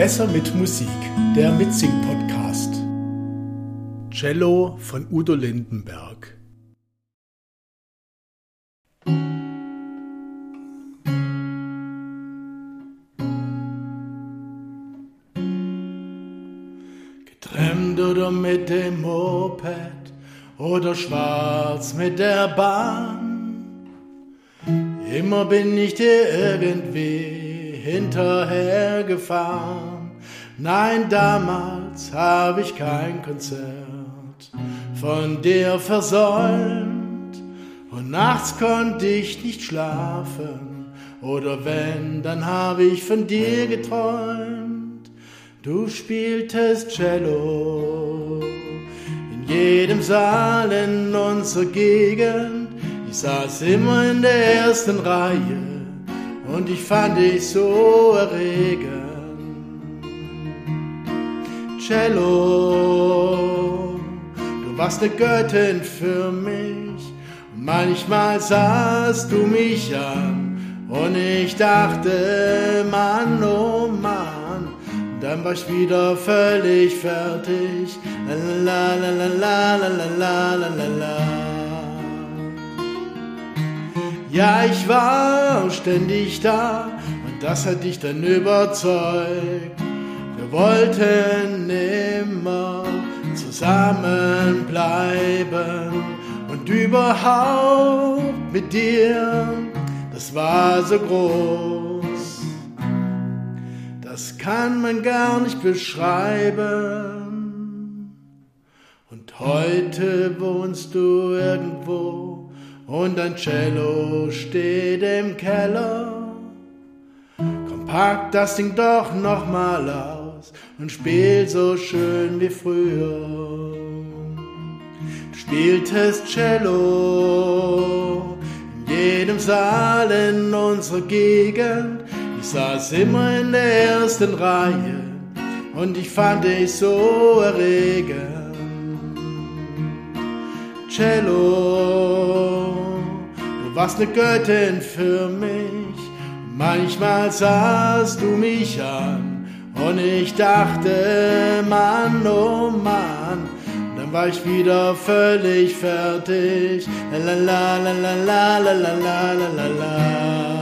Besser mit Musik, der Mitsing-Podcast. Cello von Udo Lindenberg. Getrennt oder mit dem Moped oder schwarz mit der Bahn. Immer bin ich dir irgendwie hinterhergefahren. Nein, damals habe ich kein Konzert von dir versäumt. Und nachts konnte ich nicht schlafen. Oder wenn, dann habe ich von dir geträumt. Du spieltest Cello in jedem Saal in unserer Gegend. Ich saß immer in der ersten Reihe und ich fand dich so erregend. Cello, du warst eine Göttin für mich. Manchmal sahst du mich an und ich dachte, Mann, oh Mann, dann war ich wieder völlig fertig. La la la la la la la la la la. Ja, ich war ständig da und das hat dich dann überzeugt. Wir wollten immer zusammenbleiben und überhaupt mit dir, das war so groß. Das kann man gar nicht beschreiben. Und heute wohnst du irgendwo und ein Cello steht im Keller. Komm, pack das Ding doch noch mal aus und spiel so schön wie früher. Du spieltest Cello in jedem Saal in unserer Gegend. Ich saß immer in der ersten Reihe und ich fand dich so erregend. Cello, warst eine Göttin für mich. Manchmal sahst du mich an und ich dachte, Mann, oh Mann, dann war ich wieder völlig fertig. La la la la la la la la la la.